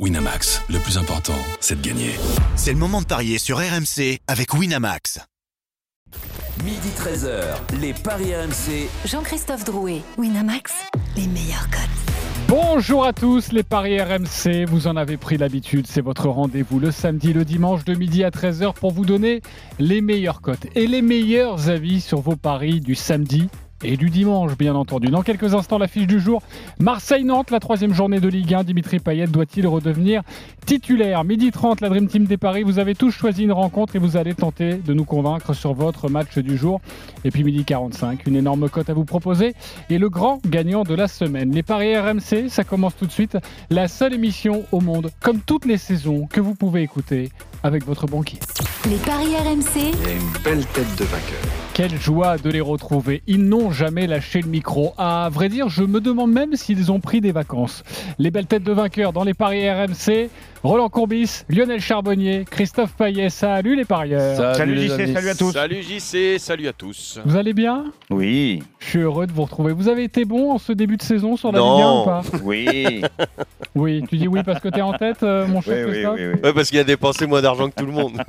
Winamax, le plus important, c'est de gagner. C'est le moment de parier sur RMC avec Winamax. Midi 13h, les Paris RMC. Jean-Christophe Drouet, Winamax, les meilleurs cotes. Bonjour à tous les Paris RMC, vous en avez pris l'habitude, c'est votre rendez-vous le samedi, le dimanche de midi à 13h pour vous donner les meilleures cotes et les meilleurs avis sur vos paris du samedi et du dimanche, bien entendu. Dans quelques instants, l'affiche du jour. Marseille-Nantes, la troisième journée de Ligue 1. Dimitri Payet doit-il redevenir titulaire? Midi 30, la Dream Team des Paris. Vous avez tous choisi une rencontre et vous allez tenter de nous convaincre sur votre match du jour. Et puis midi 45, une énorme cote à vous proposer. Et le grand gagnant de la semaine. Les Paris RMC, ça commence tout de suite. La seule émission au monde, comme toutes les saisons, que vous pouvez écouter avec votre banquier. Les Paris RMC. Il a une belle tête de vainqueur. Quelle joie de les retrouver. Ils n'ont jamais lâché le micro. À vrai dire, je me demande même s'ils ont pris des vacances. Les belles têtes de vainqueurs dans les paris RMC. Roland Courbis, Lionel Charbonnier, Christophe Payet. Salut les parieurs. Salut, JC, salut à tous. Salut JC, salut à tous. Vous allez bien? Oui. Je suis heureux de vous retrouver. Vous avez été bon en ce début de saison sur la Non. Ligue 1 ou pas? Oui. Oui, tu dis oui parce que tu es en tête, euh, mon cher oui, oui, Christophe? oui, oui. Ouais, parce qu'il a dépensé moins d'argent que tout le monde.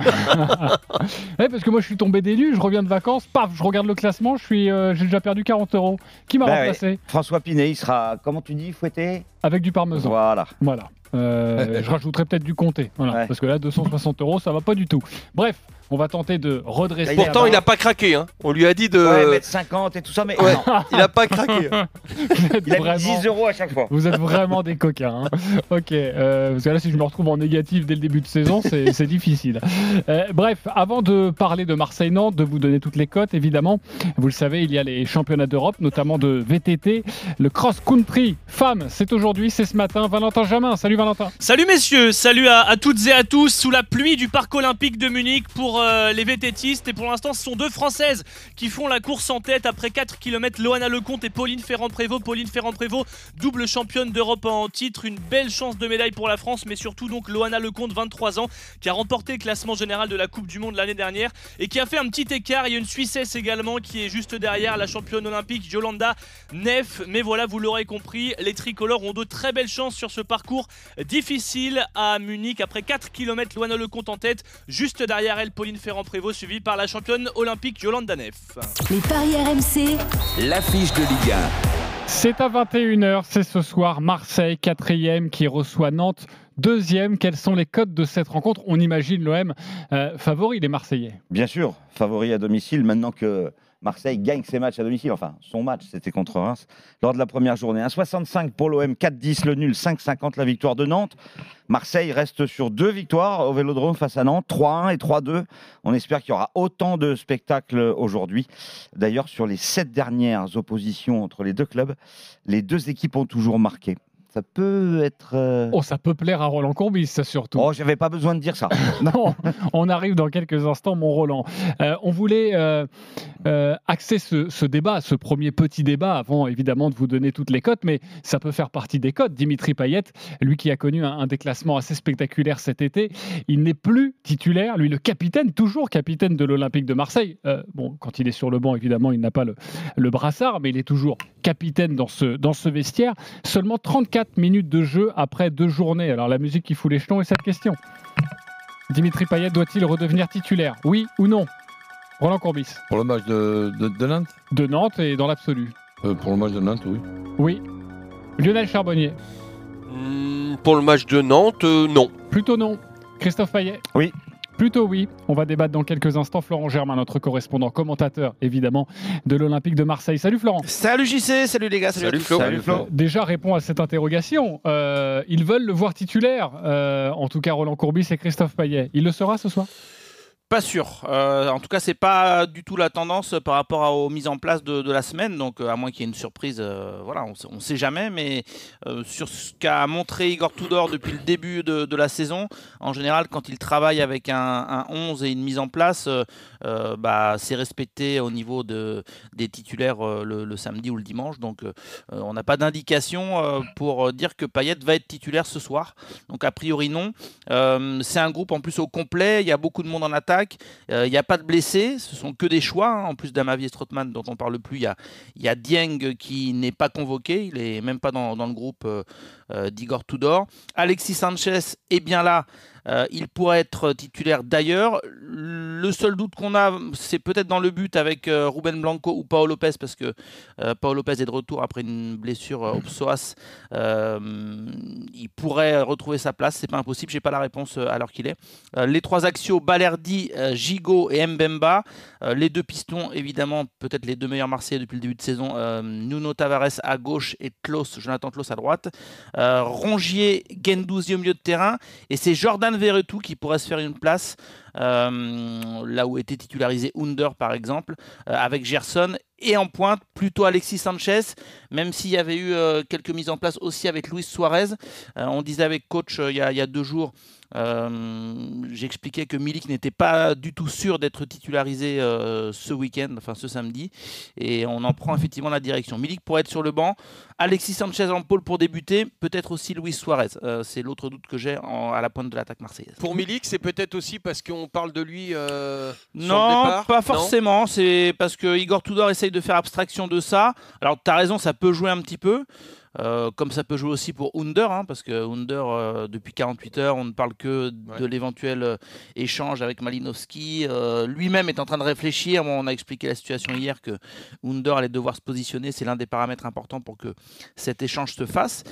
Ouais, parce que moi je suis tombé nues, je reviens de vacances, paf, je regarde le classement, je suis, euh, j'ai déjà perdu 40 euros. Qui m'a Bah remplacé François Pinet, il sera, comment tu dis, fouetté Avec du parmesan. Voilà. Voilà. Euh, je rajouterai peut-être du comté. Voilà. Ouais. Parce que là, 260 euros, ça va pas du tout. Bref, on va tenter de redresser. Pourtant, il n'a pas craqué. Hein. On lui a dit de. Ouais, mettre 50 et tout ça, mais Ouais. non. Il n'a pas craqué. hein. Vous êtes il a mis vraiment- 10 euros à chaque fois. Vous êtes vraiment des coquins. hein. Ok, euh, parce que là, si je me retrouve en négatif dès le début de saison, c'est c'est difficile. Euh, bref, avant de parler de Marseille-Nantes, de vous donner toutes les cotes, évidemment, vous le savez, il y a les championnats d'Europe, notamment de VTT. Le cross-country femme, c'est aujourd'hui, c'est ce matin. Valentin Jamin, salut Valentin. Salut messieurs, salut à, à toutes et à tous sous la pluie du parc olympique de Munich pour euh, les VTTistes et pour l'instant ce sont deux françaises qui font la course en tête après 4 km Loana Lecomte et Pauline Ferrand-Prévot. Pauline Ferrand-Prévot double championne d'Europe en titre. Une belle chance de médaille pour la France mais surtout donc Loana Lecomte 23 ans qui a remporté le classement général de la Coupe du Monde l'année dernière et qui a fait un petit écart. Il y a une Suissesse également qui est juste derrière la championne olympique Yolanda Neff. Mais voilà vous l'aurez compris les tricolores ont de très belles chances sur ce parcours difficile à Munich. Après 4 km Loana Lecomte en tête juste derrière elle Pauline Ferrand-Prévot suivie par la championne olympique Yolanda Neff Les Paris RMC, L'affiche de Ligue C'est à 21h, c'est ce soir Marseille, quatrième, qui reçoit Nantes, deuxième. Quels sont les codes de cette rencontre? On imagine l'OM euh, favori, les Marseillais. Bien sûr, favori à domicile, maintenant que Marseille gagne ses matchs à domicile. Enfin, son match, c'était contre Reims lors de la première journée. 1,65 pour l'OM, 4,10 le nul, 5,50 la victoire de Nantes. Marseille reste sur deux victoires au Vélodrome face à Nantes, 3-1 et 3-2. On espère qu'il y aura autant de spectacles aujourd'hui. D'ailleurs, sur les sept dernières oppositions entre les deux clubs, les deux équipes ont toujours marqué. Ça peut être. euh, Oh, ça peut plaire à Roland Courbis, ça surtout. Oh, j'avais pas besoin de dire ça. Non, on arrive dans quelques instants, mon Roland. Euh, on voulait euh, axer ce, ce débat, ce premier petit débat, avant évidemment de vous donner toutes les cotes, mais ça peut faire partie des cotes. Dimitri Payet, lui qui a connu un, un déclassement assez spectaculaire cet été, il n'est plus titulaire. Lui, le capitaine, toujours capitaine de l'Olympique de Marseille. Bon, quand il est sur le banc, évidemment, il n'a pas le, le brassard, mais il est toujours capitaine dans ce, dans ce vestiaire. Seulement 34 minutes de jeu après deux journées. Alors la musique qui fout les jetons est cette question. Dimitri Payet doit-il redevenir titulaire? Oui ou non? Roland Courbis. Pour le match de, de, de Nantes? De Nantes et dans l'absolu. Euh, Pour le match de Nantes, oui. Oui. Lionel Charbonnier. Hmm, pour le match de Nantes, euh, non. Plutôt non. Christophe Payet Oui. Plutôt oui. On va débattre dans quelques instants. Florent Germain, notre correspondant, commentateur évidemment de l'Olympique de Marseille. Salut Florent. Salut JC, salut les gars, salut. Flo. Salut Flo. Déjà répond à cette interrogation. Euh, ils veulent le voir titulaire. Euh, en tout cas, Roland Courbis et Christophe Payet. Il le sera ce soir? Pas sûr. Euh, en tout cas, c'est pas du tout la tendance par rapport aux mises en place de, la semaine. Donc, euh, à moins qu'il y ait une surprise, euh, voilà, on on sait jamais. Mais sur ce qu'a montré Igor Tudor depuis le début de, la saison, en général, quand il travaille avec un, un 11 et une mise en place, bah, c'est respecté au niveau de, des titulaires le, samedi ou le dimanche. Donc, on n'a pas d'indication pour dire que Payet va être titulaire ce soir. Donc, a priori, non. C'est un groupe en plus au complet. Il y a beaucoup de monde en attaque. Euh, Il n'y a pas de blessés, ce sont que des choix. hein. En plus d'Amavi et Strootman dont on parle plus, il y a, Dieng qui n'est pas convoqué, il n'est même pas dans, le groupe euh, euh, d'Igor Tudor. Alexis Sanchez est bien là. Euh, il pourrait être titulaire d'ailleurs. Le seul doute qu'on a, c'est peut-être dans le but avec euh, Ruben Blanco ou Paolo Lopez, parce que euh, Paolo Lopez est de retour après une blessure euh, au psoas. Il pourrait retrouver sa place, c'est pas impossible, j'ai pas la réponse à l'heure qu'il est. Les trois axiaux, Balerdi, Gigot et Mbemba. Les deux pistons, évidemment, peut-être les deux meilleurs Marseillais depuis le début de saison. Nuno Tavares à gauche et Klaus, Jonathan Klaus à droite. Rongier, Gendouzi au milieu de terrain. Et c'est Jordan Verretou qui pourrait se faire une place là où était titularisé Under par exemple, euh, avec Gerson. Et en pointe, plutôt Alexis Sanchez, même s'il y avait eu euh, quelques mises en place aussi avec Luis Suarez. Euh, on disait avec coach euh, il y, a- deux jours, euh, j'expliquais que Milik n'était pas du tout sûr d'être titularisé euh, ce week-end, enfin ce samedi. Et on en prend effectivement la direction. Milik pourrait être sur le banc. Alexis Sanchez en pôle pour débuter. Peut-être aussi Luis Suarez. Euh, C'est l'autre doute que j'ai à la pointe de l'attaque marseillaise. Pour Milik, c'est peut-être aussi parce qu'on parle de lui euh, sur le Non, départ pas forcément. C'est parce que Igor Tudor essaye de faire abstraction de ça. Alors, tu as raison, ça peut jouer un petit peu. Euh, comme ça peut jouer aussi pour Under, hein, parce que Under, euh, depuis 48 heures, on ne parle que de l'éventuel euh, échange avec Malinowski. Lui-même est en train de réfléchir. Bon, on a expliqué la situation hier que Under allait devoir se positionner. C'est l'un des paramètres importants pour que cet échange se fasse.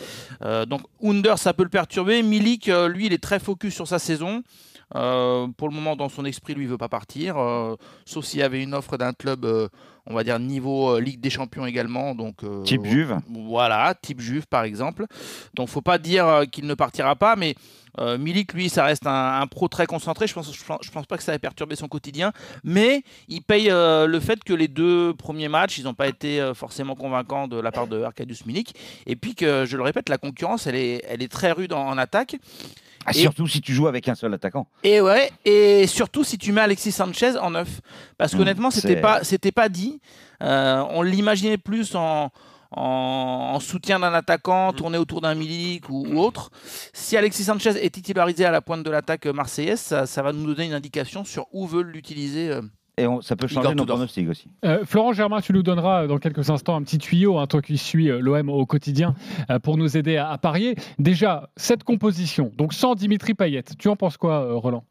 Donc, Under, ça peut le perturber. Milik, lui, il est très focus sur sa saison. Euh, pour le moment, dans son esprit, lui, il veut pas partir, euh, sauf s'il y avait une offre d'un club, euh, on va dire niveau Ligue des Champions également. Donc, Type Juve. Voilà, type Juve par exemple. Donc, faut pas dire qu'il ne partira pas, mais Milik, lui, ça reste un, un pro très concentré. Je pense, je pense, je pense pas que ça ait perturbé son quotidien, mais il paye le fait que les deux premiers matchs, ils n'ont pas été forcément convaincants de la part de Arkadiusz Milik, et puis que, je le répète, la concurrence, elle est, elle est très rude en- en attaque. Ah, Et- surtout si tu joues avec un seul attaquant. Et ouais, et surtout si tu mets Alexis Sanchez en neuf. Parce Mmh, qu'honnêtement, c'était c'est- pas, c'était pas dit. Euh, on l'imaginait plus en, en, en soutien d'un attaquant, tourné autour d'un Milik ou, ou autre. Si Alexis Sanchez est titularisé à la pointe de l'attaque marseillaise, ça, ça va nous donner une indication sur où veulent l'utiliser. euh, Et on- ça peut Igor changer nos Tudor. pronostics aussi. Euh, Florent Germain, tu nous donneras euh, dans quelques instants un petit tuyau, hein, toi qui suis euh, l'OM au quotidien, euh, pour nous aider à, à parier. Déjà, cette composition, donc sans Dimitri Payet, tu en penses quoi, euh, Roland?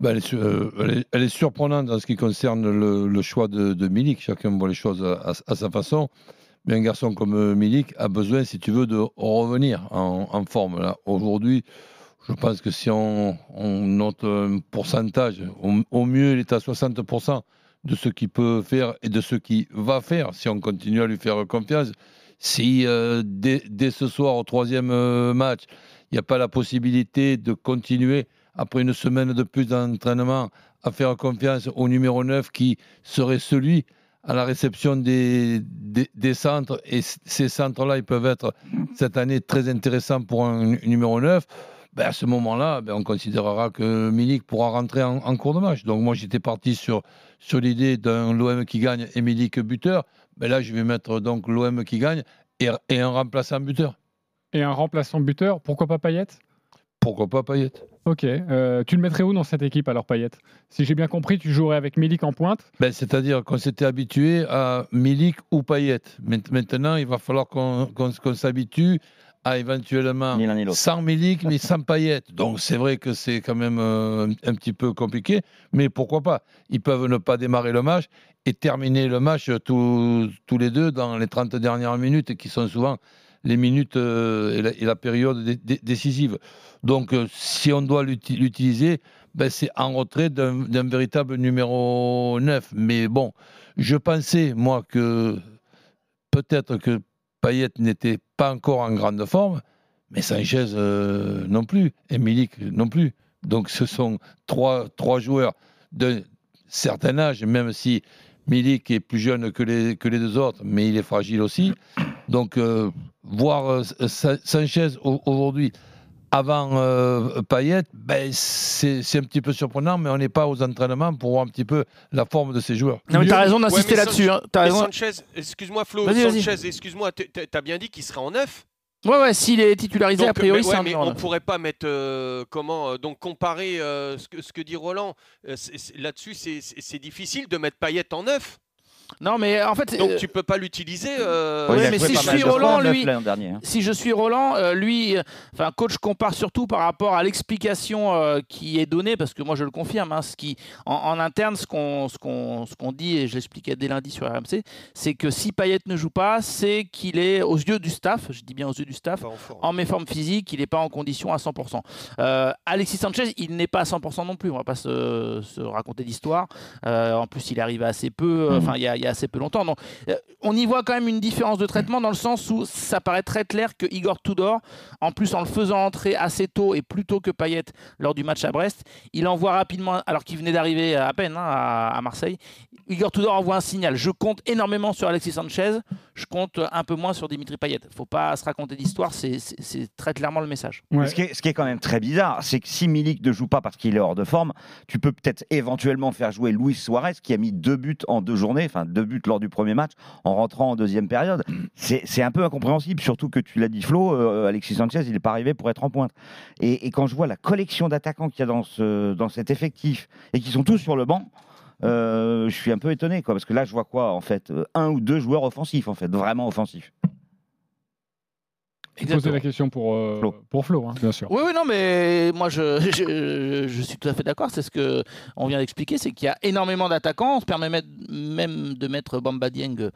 Ben, elle, est, su- euh, elle est- elle est surprenante en ce qui concerne le, le choix de, de Milik. Chacun voit les choses à, à- à sa façon. Mais un garçon comme Milik a besoin, si tu veux, de revenir en, en forme. Là. Aujourd'hui, je pense que si on, note un pourcentage, au, mieux, il est à 60% de ce qu'il peut faire et de ce qu'il va faire si on continue à lui faire confiance. Si euh, dès, ce soir, au troisième euh, match, il n'y a pas la possibilité de continuer après une semaine de plus d'entraînement, à faire confiance au numéro 9 qui serait celui à la réception des, des, des centres. Et ces centres-là, ils peuvent être cette année très intéressants pour un nu- numéro 9. Ben, à ce moment-là, ben, on considérera que Milik pourra rentrer en, en cours de match. Donc moi, j'étais parti sur, sur l'idée d'un l'OM qui gagne et Milik buteur. Ben, là, je vais mettre donc l'OM qui gagne et, et un remplaçant buteur. Et un remplaçant buteur, pourquoi pas Payet? Pourquoi pas Payet? Ok, euh, tu le mettrais où dans cette équipe alors Payet? Si j'ai bien compris, tu jouerais avec Milik en pointe. Ben, C'est-à-dire qu'on s'était habitué à Milik ou Payet. Maint- Maintenant, il va falloir qu'on s'habitue à éventuellement Ni ni sans Milik, mais sans Payet. Donc c'est vrai que c'est quand même euh, un, petit peu compliqué, mais pourquoi pas? Ils peuvent ne pas démarrer le match et terminer le match tous, tous les deux dans les 30 dernières minutes, qui sont souvent les minutes euh, et, la, et la période dé- dé- décisive. Donc euh, si on doit l'uti- l'utiliser, ben, c'est en retrait d'un véritable numéro 9. Mais bon, je pensais, moi, que peut-être que Payet n'était pas encore en grande forme, mais Sanchez euh, non plus, et Milik non plus. Donc ce sont trois, joueurs d'un certain âge, même si Milik est plus jeune que les, deux autres, mais il est fragile aussi. Donc euh, voir euh, Sa- Sanchez au- aujourd'hui avant euh, Payet, ben, c'est c'est un petit peu surprenant, mais on n'est pas aux entraînements pour voir un petit peu la forme de ces joueurs. Non, mais t'as raison Ouais, d'insister mais là-dessus. Hein. T'as mais raison. Sanchez, excuse-moi Flo, Vas-y, vas-y. Sanchez, excuse-moi, t'as bien dit qu'il serait en neuf Ouais, ouais, s'il est titularisé, Donc, a priori, mais, c'est ouais, mais on neuf. pourrait pas mettre euh, comment euh, donc comparer euh, ce, que, ce que dit Roland. euh, c'est- c'est- Là-dessus, c'est- c'est c'est difficile de mettre Payet en neuf. Non, mais en fait. Donc euh, tu peux pas l'utiliser. euh, a mais si je suis Roland, lui- l'an dernier, hein. Si je suis Roland, euh, lui, euh, enfin, coach compare surtout par rapport à l'explication euh, qui est donnée, parce que moi je le confirme, hein, ce qui, en, en interne, ce qu'on ce qu'on ce qu'on dit, et je l'expliquais dès lundi sur RMC, c'est que si Payet ne joue pas, c'est qu'il est, aux yeux du staff, je dis bien aux yeux du staff, en forme. en méforme physique, il n'est pas en condition à 100%. Euh, Alexis Sanchez, il n'est pas à 100% non plus, on va pas se, se raconter d'histoire. Euh, en plus, il est arrivé assez peu, euh, enfin, il y, a- y assez peu longtemps. Donc, euh, on y voit quand même une différence de traitement dans le sens où ça paraît très clair que Igor Tudor, en plus en le faisant entrer assez tôt et plus tôt que Payet lors du match à Brest, il envoie rapidement, alors qu'il venait d'arriver à peine hein, à, à Marseille, Igor Tudor envoie un signal. Je compte énormément sur Alexis Sanchez, je compte un peu moins sur Dimitri Payet. faut pas se raconter d'histoire, c'est- très clairement le message. Ouais. Ce, qui est, ce qui est quand même très bizarre, c'est que si Milik ne joue pas parce qu'il est hors de forme, tu peux peut-être éventuellement faire jouer Luis Suarez qui a mis deux buts en deux journées, enfin deux buts lors du premier match en rentrant en deuxième période. C'est un peu incompréhensible, surtout que tu l'as dit Flo, euh, Alexis Sanchez, il n'est pas arrivé pour être en pointe. Et, et quand je vois la collection d'attaquants qu'il y a dans, ce, dans cet effectif et qui sont tous sur le banc, je suis un peu étonné, quoi, parce que là, je vois quoi, en fait, euh, un ou deux joueurs offensifs, en fait, vraiment offensifs. Vous posez la question pour, euh, Flo. pour Flo, hein, bien sûr. Oui, oui, non, mais moi je, je, je suis tout à fait d'accord. C'est ce que on vient d'expliquer, c'est qu'il y a énormément d'attaquants. On se permet met- même de mettre Bamba Dieng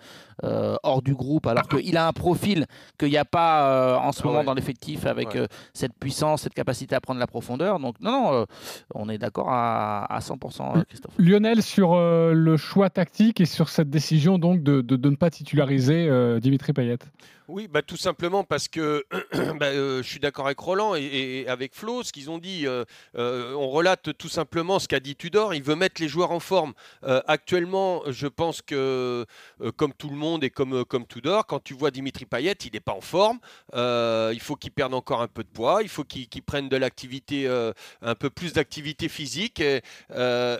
euh, hors du groupe, alors qu'il a un profil qu'il n'y a pas euh, en ce Ah moment ouais. dans l'effectif avec Ouais. euh, cette puissance, cette capacité à prendre la profondeur. Donc non, non, euh, on est d'accord à, à 100%, euh, Christophe. Lionel, sur euh, le choix tactique et sur cette décision donc de, de- de ne pas titulariser euh, Dimitri Payet. Oui, bah, tout simplement parce que bah, euh, je suis d'accord avec Roland et, avec Flo, ce qu'ils ont dit. euh, euh, on relate tout simplement ce qu'a dit Tudor. Il veut mettre les joueurs en forme. Actuellement, je pense que, comme tout le monde et comme, Tudor, quand tu vois Dimitri Payet, il n'est pas en forme. Il faut qu'il perde encore un peu de poids. Il faut qu'il prenne de l'activité, un peu plus d'activité physique. Et,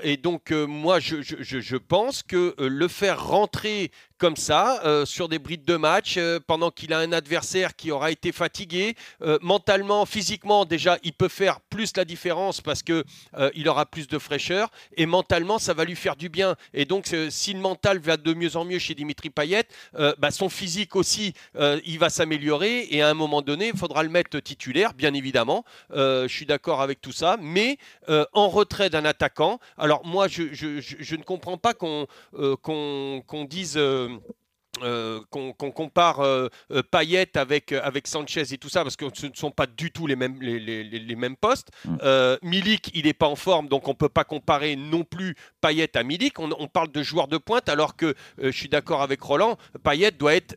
et donc, moi, je, je- je- pense que le faire rentrer comme ça, euh, sur des brides de match, euh, pendant qu'il a un adversaire qui aura été fatigué, euh, mentalement, physiquement, déjà, il peut faire plus la différence parce que il aura plus de fraîcheur et mentalement, ça va lui faire du bien. Et donc, si le mental va de mieux en mieux chez Dimitri Payet, bah, son physique aussi, il va s'améliorer et à un moment donné, il faudra le mettre titulaire, bien évidemment. Je suis d'accord avec tout ça, mais en retrait d'un attaquant. Alors moi, je, ne comprends pas qu'on dise. Euh, euh, qu'on compare euh, euh, Payet avec, avec Sanchez et tout ça, parce que ce ne sont pas du tout les mêmes, les, les- les- les mêmes postes. Mm. Euh, Milik, il n'est pas en forme, donc on ne peut pas comparer non plus Payet à Milik. On, on parle de joueur de pointe, alors que je suis d'accord avec Roland, Payet doit être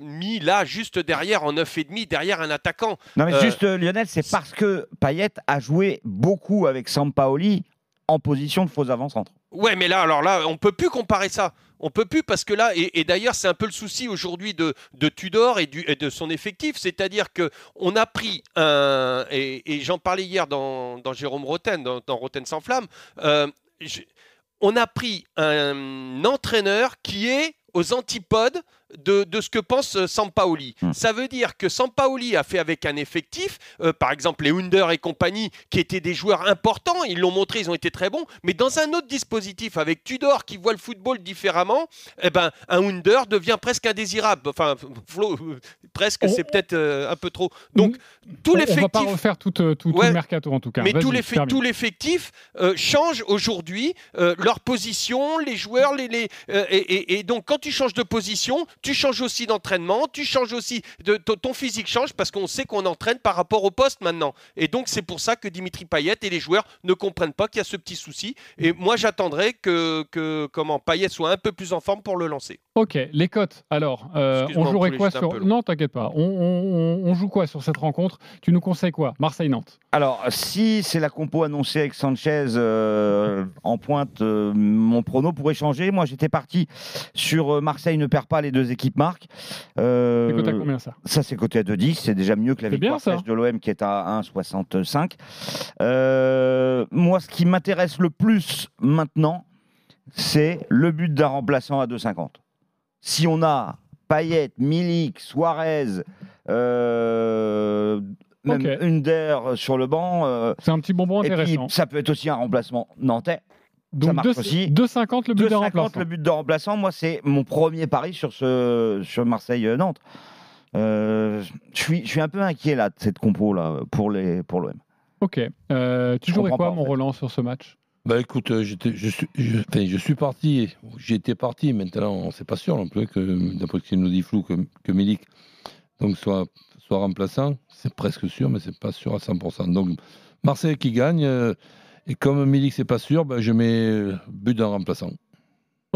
mis là, juste derrière, en 9,5, derrière un attaquant. Non, mais juste, Lionel, c'est parce que Payet a joué beaucoup avec Sampaoli en position de faux avant-centre. Ouais, mais là, alors là, on peut plus comparer ça. On peut plus parce que là, et, d'ailleurs, c'est un peu le souci aujourd'hui de, Tudor et, de son effectif, c'est-à-dire que on a pris un, et, j'en parlais hier dans, Jérôme Roten, dans, Roten sans flamme, euh, on a pris un entraîneur qui est aux antipodes de, de ce que pense euh, Sampaoli. Hmm. Ça veut dire que Sampaoli a fait avec un effectif, euh, par exemple les Under et compagnie, qui étaient des joueurs importants, ils l'ont montré, ils ont été très bons, mais dans un autre dispositif, avec Tudor qui voit le football différemment, eh ben, un Under devient presque indésirable. Enfin, Flo, euh, presque, On- c'est peut-être euh, un peu trop. Donc, tout on, on va pas l'effectif... refaire tout, euh, tout, tout Ouais. le mercato en tout cas. Mais tout l'effectif euh, change aujourd'hui, euh, leur position, les joueurs, les, les, euh, et, et- et donc quand tu changes de position, tu changes aussi d'entraînement, tu changes aussi de ton- physique change parce qu'on sait qu'on entraîne par rapport au poste maintenant. Et donc c'est pour ça que Dimitri Payet et les joueurs ne comprennent pas qu'il y a ce petit souci. Et moi j'attendrai que, que comment Payet soit un peu plus en forme pour le lancer. Ok, les cotes. Alors, euh, on jouerait quoi sur. Non, t'inquiète pas. On, on- joue quoi sur cette rencontre? Tu nous conseilles quoi? Marseille-Nantes. Alors, si c'est la compo annoncée avec Sanchez euh, en pointe, euh, mon prono pourrait changer. Moi, j'étais parti sur Marseille ne perd pas, les deux équipes marquent. Euh, C'est coté à combien ça? Ça, c'est coté à 2,10. C'est déjà mieux que la bien, victoire de l'OM qui est à 1,65. Euh, moi, ce qui m'intéresse le plus maintenant, c'est le but d'un remplaçant à 2,50. Si on a Payet, Milik, Suarez, euh, même Ok. Under sur le banc. euh, C'est un petit bonbon et puis, intéressant. ça peut être aussi un remplacement nantais. Ça Donc marche deux- aussi. 2,50 le but de 2,50 remplaçant. le but de remplaçant. Moi, c'est mon premier pari sur, ce, sur Marseille-Nantes. Euh, je suis, je suis un peu inquiet là de cette compo là pour les pour l'OM. Ok. Euh, tu Je jouerais quoi, pas, en mon fait. Roland, sur ce match? Bah écoute, euh, j'étais- je, suis, je, enfin, je suis parti, j'étais parti, maintenant on sait pas sûr non plus, que d'après ce qu'il nous dit Flou, que, que Milik donc, soit, soit remplaçant, c'est presque sûr, mais c'est pas sûr à 100%. Donc Marseille qui gagne, euh, et comme Milik c'est pas sûr, bah, je mets euh, but d'un remplaçant.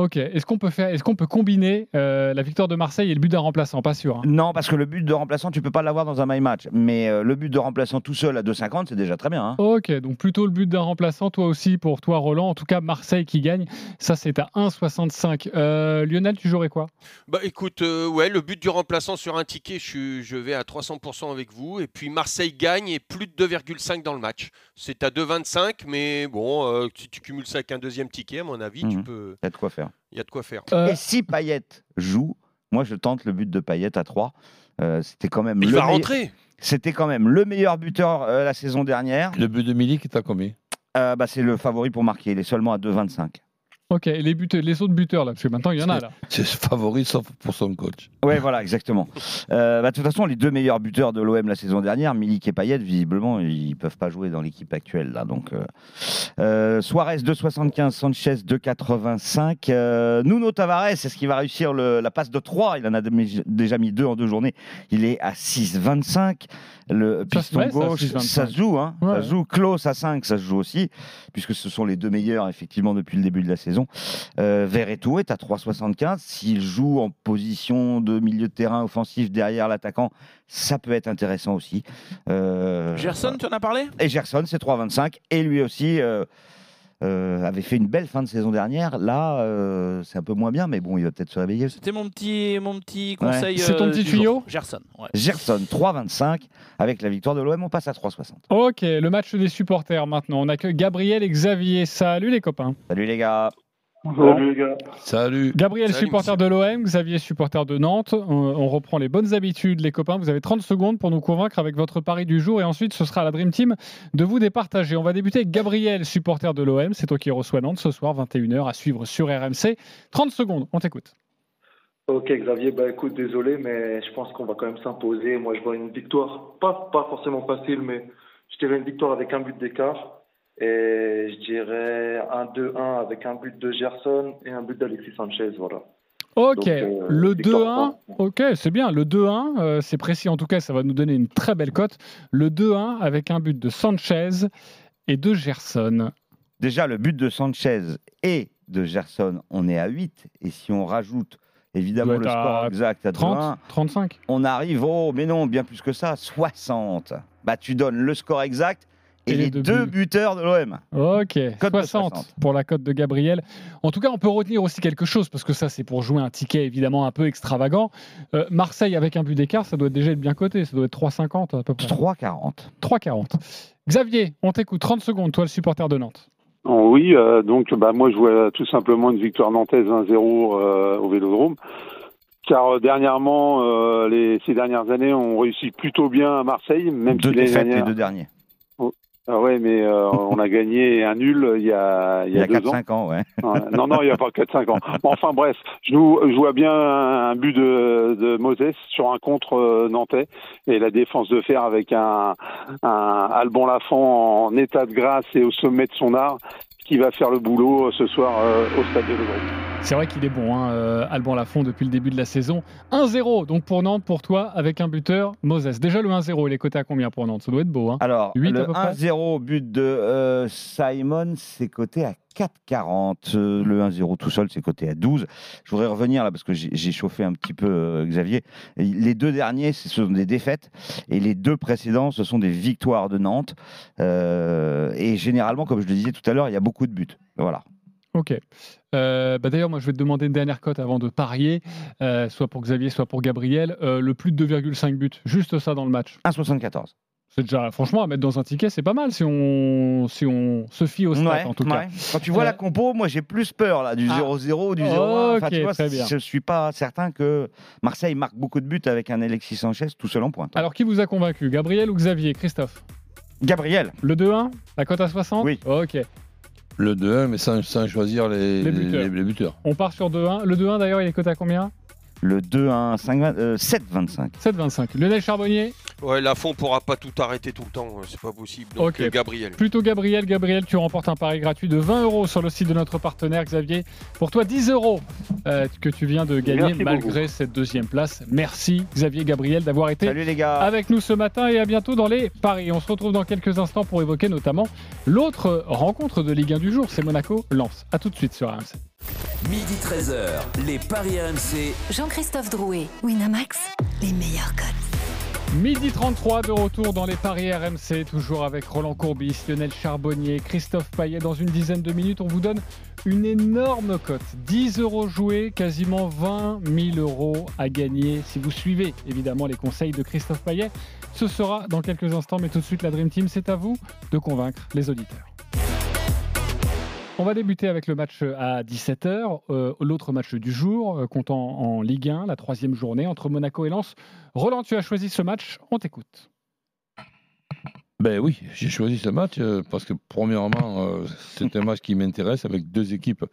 Ok. Est-ce qu'on peut faire, est-ce qu'on peut combiner euh, la victoire de Marseille et le but d'un remplaçant? Pas sûr. hein. Non, parce que le but de remplaçant, tu peux pas l'avoir dans un my match. Mais euh, le but de remplaçant tout seul à 2,50, c'est déjà très bien. hein. Ok, donc plutôt le but d'un remplaçant, toi aussi pour toi Roland. En tout cas, Marseille qui gagne, ça c'est à 1,65. Euh, Lionel, tu jouerais quoi? Bah écoute, euh, ouais, le but du remplaçant sur un ticket, je, vais à 300% avec vous. Et puis Marseille gagne et plus de 2,5 dans le match. C'est à 2,25, mais bon, euh, si tu cumules ça avec un deuxième ticket, à mon avis, tu Mhm. peux. Il y a de quoi faire. Il y a de quoi faire. Euh, Et si Payet joue, moi je tente le but de Payet à 3. Euh, c'était quand même Il le va meille- rentrer. C'était quand même le meilleur buteur euh, la saison dernière. Le but de Milik est à combien? Euh, bah, c'est le favori pour marquer. Il est seulement à 2,25. Ok, et les, buteurs, les autres buteurs là, parce que maintenant il y en a là. C'est favori sauf pour son coach. Ouais, voilà, exactement. Euh, bah, de toute façon, les deux meilleurs buteurs de l'OM la saison dernière, Milik et Payet, visiblement, ils peuvent pas jouer dans l'équipe actuelle. Là, donc, euh, euh, Suarez 2,75, Sanchez 2,85. Euh, Nuno Tavares, est-ce qu'il va réussir le- la passe de 3 Il en a déjà mis deux en deux journées. Il est à 6,25. Le piston ça, gauche, 6,25. ça se joue. Hein, Ouais. Ça se joue. Klaus à 5, ça se joue aussi, puisque ce sont les deux meilleurs, effectivement, depuis le début de la saison. Euh, Verretou est à 3,75. S'il joue en position de milieu de terrain offensif derrière l'attaquant, ça peut être intéressant aussi. Euh, Gerson, tu en as parlé? Et Gerson, c'est 3,25. Et lui aussi euh, euh, avait fait une belle fin de saison dernière. Là, euh, c'est un peu moins bien, mais bon, il va peut-être se réveiller. C'était mon petit, mon petit conseil. C'est ton euh, petit tuyau? Gerson, ouais. Gerson, 3,25. Avec la victoire de l'OM, on passe à 3,60. Ok, le match des supporters maintenant. On accueille Gabriel et Xavier. Salut les copains. Salut les gars. Salut les gars. Salut. Gabriel, Salut, supporter de l'OM, Xavier, supporter de Nantes. On, on reprend les bonnes habitudes, les copains. Vous avez 30 secondes pour nous convaincre avec votre pari du jour et ensuite ce sera à la Dream Team de vous départager. On va débuter avec Gabriel, supporter de l'OM. C'est toi qui reçois Nantes ce soir, 21h, à suivre sur RMC. 30 secondes, on t'écoute. Ok Xavier, bah écoute, désolé, mais je pense qu'on va quand même s'imposer. Moi, je vois une victoire, pas, pas forcément facile, mais je dirais une victoire avec un but d'écart. Et je dirais un 2-1 avec un but de Gerson et un but d'Alexis Sanchez, voilà. Ok, Donc, euh, le victoire 2-1, ok, c'est bien. Le 2-1, euh, c'est précis en tout cas, ça va nous donner une très belle cote. Le 2-1 avec un but de Sanchez et de Gerson. Déjà, le but de Sanchez et de Gerson, on est à 8. Et si on rajoute évidemment le score exact à 2-1, 30, 35. on arrive, oh, mais non, bien plus que ça, 60. Bah, tu donnes le score exact et, Et les les deux buteurs de l'OM. Ok, Cote de 60, 60. pour la cote de Gabriel. En tout cas, on peut retenir aussi quelque chose, parce que ça, c'est pour jouer un ticket évidemment un peu extravagant. Euh, Marseille avec un but d'écart, ça doit déjà être bien coté, ça doit être 3,50 à peu près. 3,40. 3,40. Xavier, on t'écoute, 30 secondes, toi le supporter de Nantes. Oh oui, euh, donc bah moi je vois tout simplement une victoire nantaise 1-0 euh, au Vélodrome. Car euh, dernièrement, euh, les, ces dernières années, on réussit plutôt bien à Marseille, même Deux si les dernière- deux derniers. Ah ouais, mais euh, on a gagné un nul il y a, il Il y y a, a deux ans. 4-5 ans, ouais. Non, non, il n'y a pas 4-5 ans. Bon, enfin bref, je, nous, je vois bien un but de, de Moses sur un contre euh, nantais et la défense de fer avec un, un Alban Lafont en état de grâce et au sommet de son art qui va faire le boulot euh, ce soir euh, au stade de Vélodrome. C'est vrai qu'il est bon, hein, euh, Alban Lafont, depuis le début de la saison. 1-0, donc pour Nantes, pour toi, avec un buteur, Moses. Déjà le 1-0, il est coté à combien pour Nantes? Ça doit être beau. Hein Alors, le peu près? 1-0 but de euh, Simon, c'est coté à 4,40. Euh, le 1-0 tout seul, c'est coté à 12. Je voudrais revenir là parce que j'ai chauffé un petit peu euh, Xavier. Les deux derniers, ce sont des défaites et les deux précédents, ce sont des victoires de Nantes. Euh, et généralement, comme je le disais tout à l'heure, il y a beaucoup de buts. Voilà. Ok. Euh, bah D'ailleurs, moi, je vais te demander une dernière cote avant de parier, euh, soit pour Xavier, soit pour Gabriel. Euh, le plus de 2,5 buts, juste ça dans le match. 1,74. C'est déjà, franchement, à mettre dans un ticket, c'est pas mal si on, si on se fie au stats, Ouais, en tout cas. Quand tu vois la compo, moi j'ai plus peur là, du Ah. 0-0 ou du 0-1. Enfin, Ok, tu vois, je suis pas certain que Marseille marque beaucoup de buts avec un Alexis Sanchez tout seul en pointe. Alors, qui vous a convaincu Gabriel ou Xavier? Christophe Gabriel. Le 2-1 La cote à 60 Oui. Ok. Le 2-1, mais sans, sans choisir les, Les buteurs. les- les buteurs. On part sur 2-1. Le 2-1, d'ailleurs, il est coté à combien? Le 2-1, 5, euh, 7-25. 7-25. Lionel Charbonnier Ouais, Lafont pourra pas tout arrêter tout le temps, euh, c'est pas possible. Donc Ok. euh, Gabriel. Plutôt Gabriel. Gabriel, tu remportes un pari gratuit de 20 euros sur le site de notre partenaire Xavier. Pour toi, 10 euros euh, que tu viens de gagner Merci malgré cette deuxième place. Merci Xavier Gabriel d'avoir été Salut les gars. avec nous ce matin et à bientôt dans les paris. On se retrouve dans quelques instants pour évoquer notamment l'autre rencontre de Ligue 1 du jour, c'est Monaco-Lens. A tout de suite sur RMC. Midi 13h, les Paris RMC. Jean-Christophe Drouet, Winamax, les meilleurs cotes. Midi 33 de retour dans les paris RMC, toujours avec Roland Courbis, Lionel Charbonnier, Christophe Payet. Dans une dizaine de minutes, on vous donne une énorme cote. 10 euros joués, quasiment 20 000 euros à gagner si vous suivez évidemment les conseils de Christophe Payet. Ce sera dans quelques instants, mais tout de suite, la Dream Team, c'est à vous de convaincre les auditeurs. On va débuter avec le match à 17h, euh, l'autre match du jour, euh, comptant en Ligue 1, la troisième journée entre Monaco et Lens. Roland, tu as choisi ce match, on t'écoute. Ben oui, j'ai choisi ce match euh, parce que premièrement, c'est un match qui m'intéresse avec deux équipes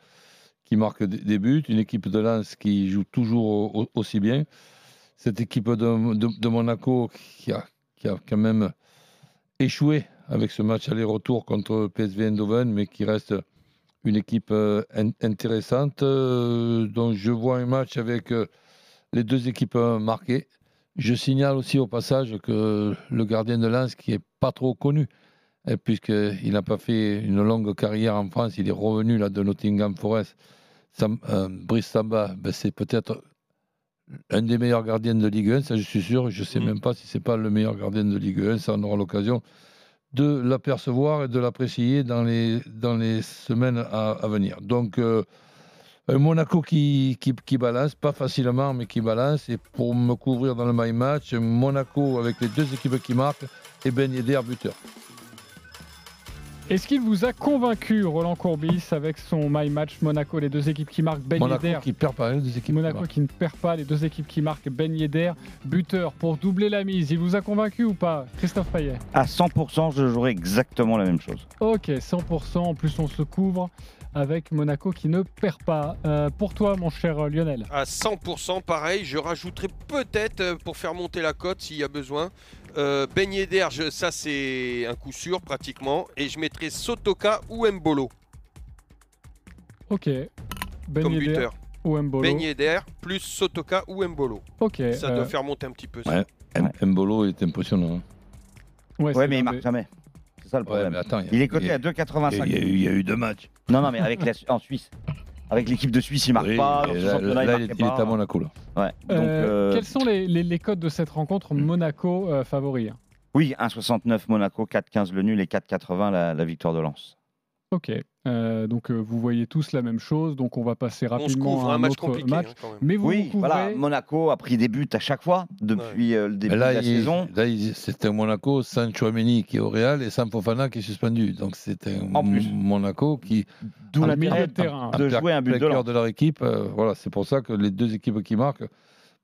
qui marquent des buts, une équipe de Lens qui joue toujours au- aussi bien, cette équipe de, de- de Monaco qui a, qui a quand même échoué avec ce match aller-retour contre PSV Eindhoven, mais qui reste une équipe euh, in- intéressante. euh, donc je vois un match avec euh, les deux équipes marquées. Je signale aussi au passage que le gardien de Lens, qui est pas trop connu, euh, puisqu'il n'a pas fait une longue carrière en France, il est revenu là de Nottingham Forest. Sam- euh, Brice Samba, ben, c'est peut-être un des meilleurs gardiens de Ligue 1, ça je suis sûr. Je ne sais même pas si c'est pas le meilleur gardien de Ligue 1, ça on aura l'occasion de l'apercevoir et de l'apprécier dans les, dans les semaines à, venir. Donc, euh, Monaco qui balance, pas facilement, mais qui balance. Et pour me couvrir dans le my match, Monaco avec les deux équipes qui marquent et Ben Yedder buteur. Est-ce qu'il vous a convaincu, Roland Courbis, avec son My Match Monaco, les deux équipes qui marquent Ben Monaco Yedder qui perd pas, les deux équipes. qui Monaco marquent. qui ne perd pas, les deux équipes qui marquent Ben Yedder, buteur pour doubler la mise. Il vous a convaincu ou pas, Christophe Payet? À 100%, je jouerai exactement la même chose. Ok, 100%. En plus, on se couvre avec Monaco qui ne perd pas. Euh, pour toi, mon cher Lionel À 100%, pareil, je rajouterai peut-être euh, pour faire monter la cote s'il y a besoin. Euh, ben Yedder, je- ça c'est un coup sûr pratiquement. Et je mettrai Sotoka ou Mbolo Ok. Ben comme Yedder buteur. ou Mbolo Ben Yedder plus Sotoka ou Mbolo. Ok. Ça euh, doit faire monter un petit peu. ça. Ouais. M- Mbolo est impressionnant. hein. ouais, Ouais, c'est mais il marque des- jamais. C'est ça le Ouais, problème. mais attends, il est coté a- à 2,85. Il y, a eu, il y a eu deux matchs. Non, non, mais avec la, en Suisse. Avec l'équipe de Suisse, il marque Oui, pas. Dans et ce là, championnat, là, il est- à Monaco. Là. Ouais. Donc, Euh, euh, Quels sont les, les- les codes de cette rencontre Monaco euh, favori Oui, 1,69 Monaco, 4,15 le nul et 4,80 la, la victoire de Lens. Ok. Euh, donc euh, vous voyez tous la même chose. Donc on va passer On se rapidement couvre à un un match autre compliqué. match. hein. Mais vous oui, vous couvrez. voilà, Monaco a pris des buts à chaque fois depuis euh, le début là, de la il- saison. là, un Monaco sans Chouameni qui est au Real et sans Fofana qui est suspendu. Donc c'est un En plus. M- Monaco qui D'où le milieu de terrain. de jouer un but de Lens. de leur équipe. euh, voilà, c'est pour ça que les deux équipes qui marquent,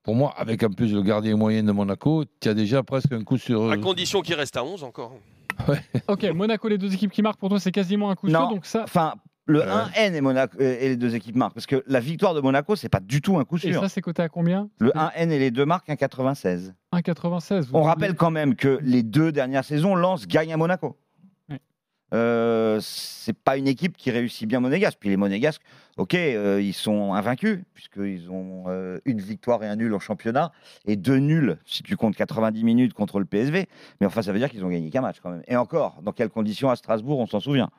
pour moi, avec en plus le gardien moyen de Monaco, tu as déjà presque un coup sur. À condition qu'il reste à 11 encore. Ok, Monaco, les deux équipes qui marquent pour toi, c'est quasiment un coup sûr. Donc ça, enfin, le Euh. 1N et, Monaco, euh, et les deux équipes marquent. Parce que la victoire de Monaco, c'est pas du tout un coup et sûr. ça, c'est coté à combien? Le 1N et les deux 96. 1,96. Vous On voulez- rappelle quand même que les deux dernières saisons, Lens gagne à Monaco. Euh, c'est pas une équipe qui réussit bien monégasque. Puis les monégasques, ok, euh, ils sont invaincus, puisqu'ils ont euh, une victoire et un nul en championnat, et deux nuls si tu comptes 90 minutes contre le PSV. Mais enfin, ça veut dire qu'ils ont gagné qu'un match quand même. Et encore, dans quelles conditions à Strasbourg, on s'en souvient?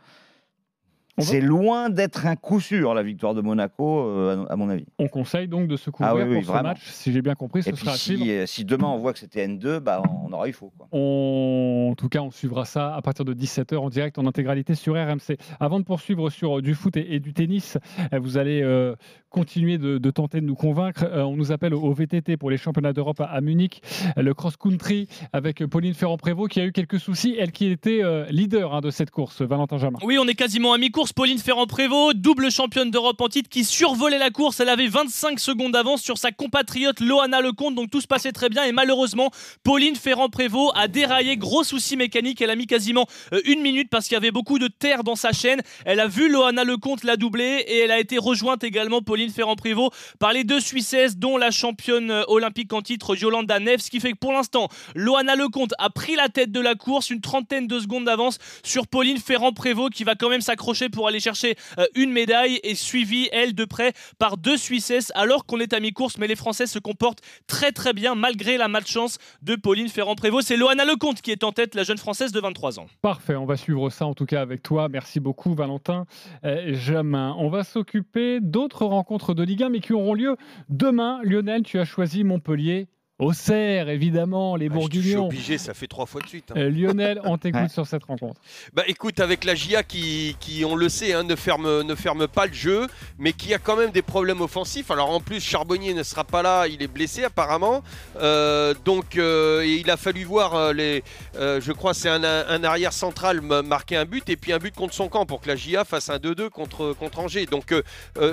C'est loin d'être un coup sûr, la victoire de Monaco, euh, à mon avis. On conseille donc de se couvrir Ah oui, oui, pour ce match. Si j'ai bien compris, ce Et sera si, euh, si demain on voit que c'était N2, bah, on aura eu faux. Quoi. On- En tout cas, on suivra ça à partir de 17h en direct en intégralité sur RMC. Avant de poursuivre sur euh, du foot et, et du tennis, vous allez euh, continuer de, tenter de nous convaincre. Euh, on nous appelle au, VTT pour les championnats d'Europe à, Munich, le cross-country avec Pauline Ferrand-Prévot qui a eu quelques soucis, elle qui était euh, leader hein, de cette course, Valentin Jamin. Oui, on est quasiment à mi-course. Pauline Ferrand-Prévot, double championne d'Europe en titre, qui survolait la course. Elle avait 25 secondes d'avance sur sa compatriote Loana Lecomte, donc tout se passait très bien. Et malheureusement, Pauline Ferrand-Prévot a déraillé. Gros souci mécanique. Elle a mis quasiment euh, une minute parce qu'il y avait beaucoup de terre dans sa chaîne. Elle a vu Loana Lecomte la doubler et elle a été rejointe également, Pauline Ferrand-Prévot, par les deux Suissesses, dont la championne euh, olympique en titre, Yolanda Neff. Ce qui fait que pour l'instant, Loana Lecomte a pris la tête de la course, une trentaine de secondes d'avance sur Pauline Ferrand-Prévot qui va quand même s'accrocher pour aller chercher euh, une médaille et suivie, elle, de près par deux Suissesses alors qu'on est à mi-course. Mais les Français se comportent très très bien malgré la malchance de Pauline Ferrand-Prévot. C'est Loana Lecomte qui est en tête, la jeune Française de 23 ans. Parfait, on va suivre ça en tout cas avec toi. Merci beaucoup Valentin euh, Jamin. On va s'occuper d'autres rencontres de Ligue 1 mais qui auront lieu demain. Lionel, tu as choisi Montpellier. Auxerre, évidemment, les Ah, je je suis Bourguignons. obligé, ça fait trois fois de suite. hein. Euh, Lionel, on t'écoute Ouais. sur cette rencontre. Bah écoute, avec la GIA qui, qui on le sait, hein, ne, ferme, ne ferme pas le jeu, mais qui a quand même des problèmes offensifs. Alors en plus, Charbonnier ne sera pas là, il est blessé apparemment. Euh, donc euh, il a fallu voir euh, les. euh, je crois c'est un, un arrière central marquer un but et puis un but contre son camp pour que la GIA fasse un 2-2 contre, contre Angers. Donc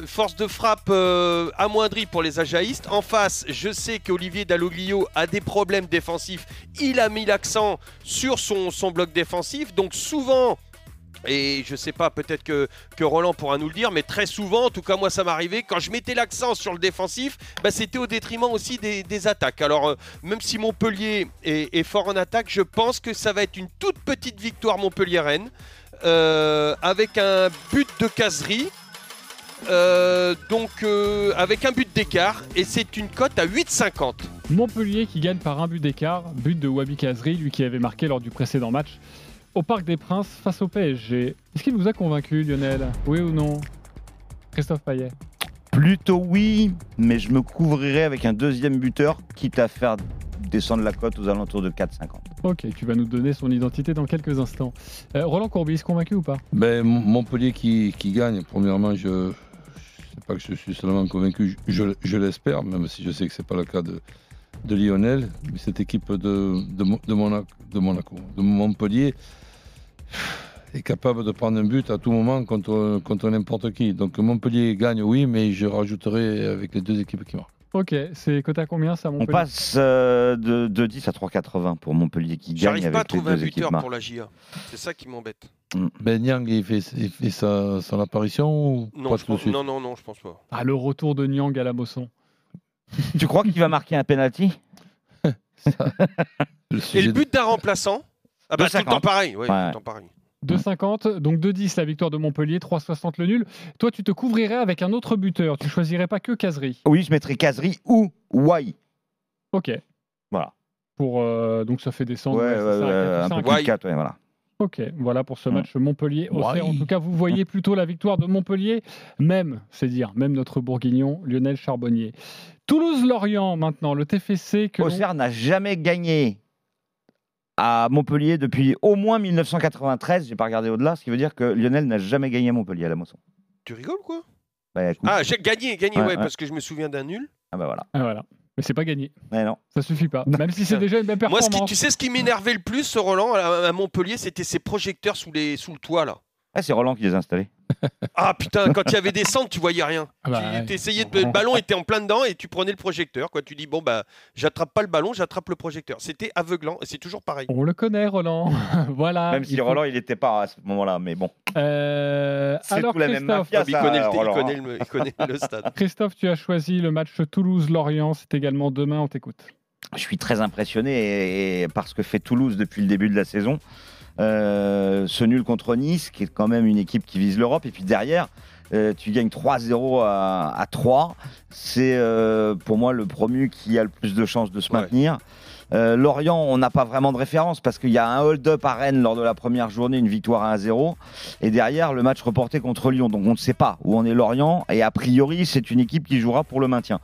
force de frappe euh, amoindrie pour les Ajaïstes. En face, je sais qu'Olivier Dalloglio a des problèmes défensifs. Il a mis l'accent sur son, bloc défensif. Donc souvent, et je sais pas, peut-être que, Roland pourra nous le dire, mais très souvent, en tout cas moi ça m'arrivait, quand je mettais l'accent sur le défensif, bah, c'était au détriment aussi des, attaques. Alors euh, même si Montpellier est, est fort en attaque, je pense que ça va être une toute petite victoire Montpellier-Rennes, euh, avec un but de caserie. Euh, donc euh, avec un but d'écart et c'est une cote à 8,50. Montpellier qui gagne par un but d'écart, but de Wabi Kazri, lui qui avait marqué lors du précédent match au Parc des Princes face au PSG. Est-ce qu'il vous a convaincu, Lionel Oui ou non Christophe Payet Plutôt oui, mais je me couvrirai avec un deuxième buteur, quitte à faire descendre la cote aux alentours de 4,50. Ok, tu vas nous donner son identité dans quelques instants. Euh, Roland Courbis, convaincu ou pas Ben, Montpellier qui, qui gagne, premièrement, je sais pas que je suis seulement convaincu, je, l'espère, même si je sais que ce n'est pas le cas de, de Lionel. Mais cette équipe de, de, Mo- de Monaco, de Montpellier, est capable de prendre un but à tout moment contre, contre n'importe qui. Donc Montpellier gagne, oui, mais je rajouterai avec les deux équipes qui marquent. Ok, c'est coté à combien ça, On Montpellier passe euh, de, de 10 à 3,80 pour Montpellier qui gagne J'arrive avec pas à trouver un deux buteur pour la GIA. C'est ça qui m'embête. Ben Niang, il fait, il fait sa, son apparition ou Non, pas je pense- non, non, non, je pense pas. Ah, le retour de Nyang à la Mosson. Tu crois qu'il va marquer un penalty Le Et le but d'un remplaçant Ah bah tout le 2,50. temps pareil, ouais, tout le temps pareil. 2,50, donc 2,10 la victoire de Montpellier, 3,60 le nul. Toi, tu te couvrirais avec un autre buteur. Tu choisirais pas que Kazri. Oui, je mettrai Casery ou Wai. Ok. Voilà. Pour, euh, donc ça fait descendre. Ouais, ouais, ouais, ça, un 4,5. peu plus de 4, ouais, voilà. Ok, voilà pour ce Mm. match Montpellier. Ouais. En tout cas, vous voyez plutôt la victoire de Montpellier, même, c'est dire, même notre bourguignon Lionel Charbonnier. Toulouse-Lorient maintenant, le TFC que Auxerre n'a jamais gagné à Montpellier depuis au moins 1993. J'ai pas regardé au-delà, ce qui veut dire que Lionel n'a jamais gagné à Montpellier à la Mosson. Tu rigoles quoi? Bah, écoute. Ah, j'ai gagné, gagné, Ouais, ouais, ouais. parce que je me souviens d'un nul. Ah bah voilà. Ah, voilà. Mais c'est pas gagné. Ouais, non. Ça suffit pas. Même si c'est déjà une belle Moi, ce performance. qui, tu sais ce qui m'énervait le plus, ce Roland, à, à Montpellier, c'était ces projecteurs sous, les, sous le toit, là. Ah, c'est Roland qui les a installés. Ah putain, quand il y avait des centres, tu voyais rien. Ah bah, ouais. tu essayais de, le ballon était en plein dedans et tu prenais le projecteur. Quoi. Tu dis bon bah j'attrape pas le ballon, j'attrape le projecteur. C'était aveuglant et c'est toujours pareil. On le connaît, Roland. voilà. Même si il faut- Roland, il n'était pas à ce moment-là, mais bon. Euh, C'est alors, tout la même Christophe, il, connaît le, il, connaît le, il connaît le stade. Christophe, tu as choisi le match Toulouse-Lorient. C'est également demain. On t'écoute. Je suis très impressionné par ce que fait Toulouse depuis le début de la saison. Euh, ce nul contre Nice, qui est quand même une équipe qui vise l'Europe. Et puis derrière, euh, tu gagnes 3-0 à, à 3. C'est euh, pour moi le promu qui a le plus de chances de se Ouais. maintenir. Euh, Lorient, on n'a pas vraiment de référence parce qu'il y a un hold-up à Rennes lors de la première journée, une victoire à 1-0. Et derrière, le match reporté contre Lyon. Donc on ne sait pas où en est Lorient. Et a priori, c'est une équipe qui jouera pour le maintien.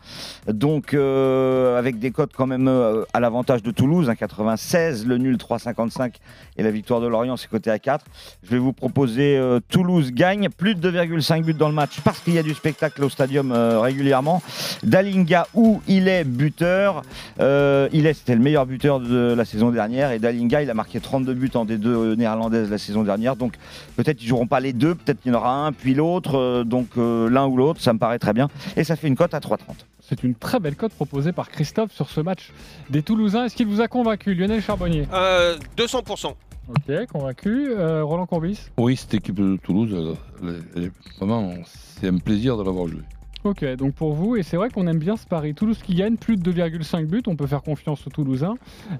Donc euh, avec des cotes quand même euh, à l'avantage de Toulouse, un 96, le nul 3,55 et la victoire de Lorient, c'est coté à 4. Je vais vous proposer Toulouse gagne, plus de 2,5 buts dans le match parce qu'il y a du spectacle au stadium régulièrement. Dalinga où il est buteur. Il est, c'était le meilleur buteur de la saison dernière et Dalinga, il a marqué 32 buts en D2 euh, néerlandaise la saison dernière. Donc peut-être ils joueront pas les deux, peut-être qu'il y en aura un puis l'autre. euh, donc euh, l'un ou l'autre, ça me paraît très bien. Et ça fait une cote à 3,30. C'est une très belle cote proposée par Christophe sur ce match des Toulousains. Est-ce qu'il vous a convaincu, Lionel Charbonnier? Euh, 200%. Ok, convaincu. Euh, Roland Courbis? Oui, cette équipe de Toulouse, elle- elle- elle est- vraiment, c'est un plaisir de l'avoir joué. Ok, donc pour vous, et c'est vrai qu'on aime bien ce pari. Toulouse qui gagne plus de 2,5 buts, on peut faire confiance aux Toulousains.